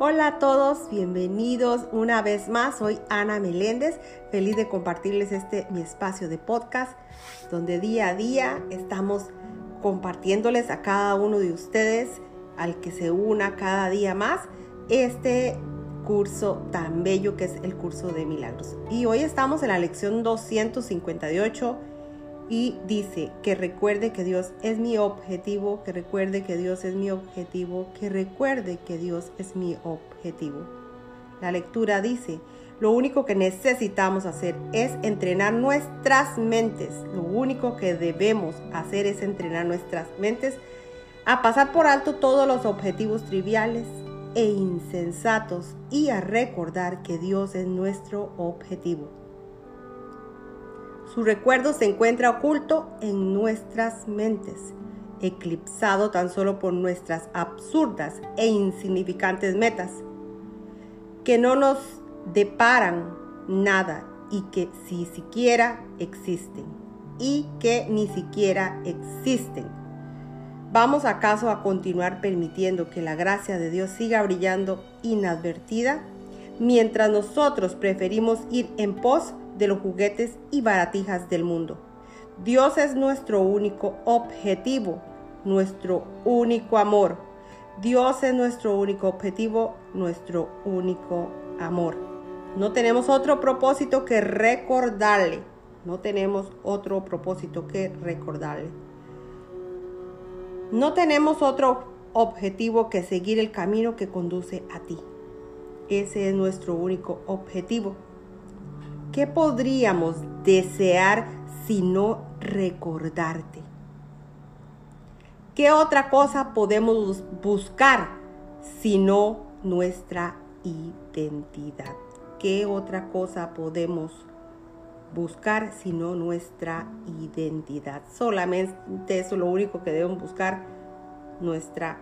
Hola a todos, bienvenidos una vez más. Soy Ana Meléndez, feliz de compartirles este mi espacio de podcast, donde día a día estamos compartiéndoles a cada uno de ustedes, al que se una cada día más, este curso tan bello que es el curso de milagros. Y hoy estamos en la lección 258 y dice que recuerde que Dios es mi objetivo, que recuerde que Dios es mi objetivo, que recuerde que Dios es mi objetivo. La lectura dice, lo único que necesitamos hacer es entrenar nuestras mentes. Lo único que debemos hacer es entrenar nuestras mentes a pasar por alto todos los objetivos triviales e insensatos y a recordar que Dios es nuestro objetivo. Su recuerdo se encuentra oculto en nuestras mentes, eclipsado tan solo por nuestras absurdas e insignificantes metas, que no nos deparan nada y que si siquiera existen, y que ni siquiera existen. ¿Vamos acaso a continuar permitiendo que la gracia de Dios siga brillando inadvertida mientras nosotros preferimos ir en pos de los juguetes y baratijas del mundo. Dios es nuestro único objetivo, nuestro único amor. Dios es nuestro único objetivo, nuestro único amor. No tenemos otro propósito que recordarle. No tenemos otro propósito que recordarle. No tenemos otro objetivo que seguir el camino que conduce a ti. Ese es nuestro único objetivo. ¿Qué podríamos desear sino recordarte? ¿Qué otra cosa podemos buscar sino nuestra identidad? ¿Qué otra cosa podemos buscar sino nuestra identidad? Solamente eso es lo único que debemos buscar, nuestra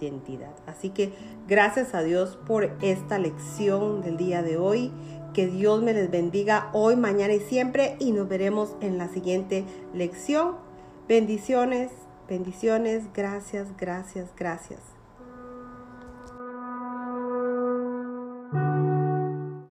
identidad. Así que gracias a Dios por esta lección del día de hoy. Que Dios me les bendiga hoy, mañana y siempre y nos veremos en la siguiente lección. Bendiciones, bendiciones, gracias, gracias, gracias.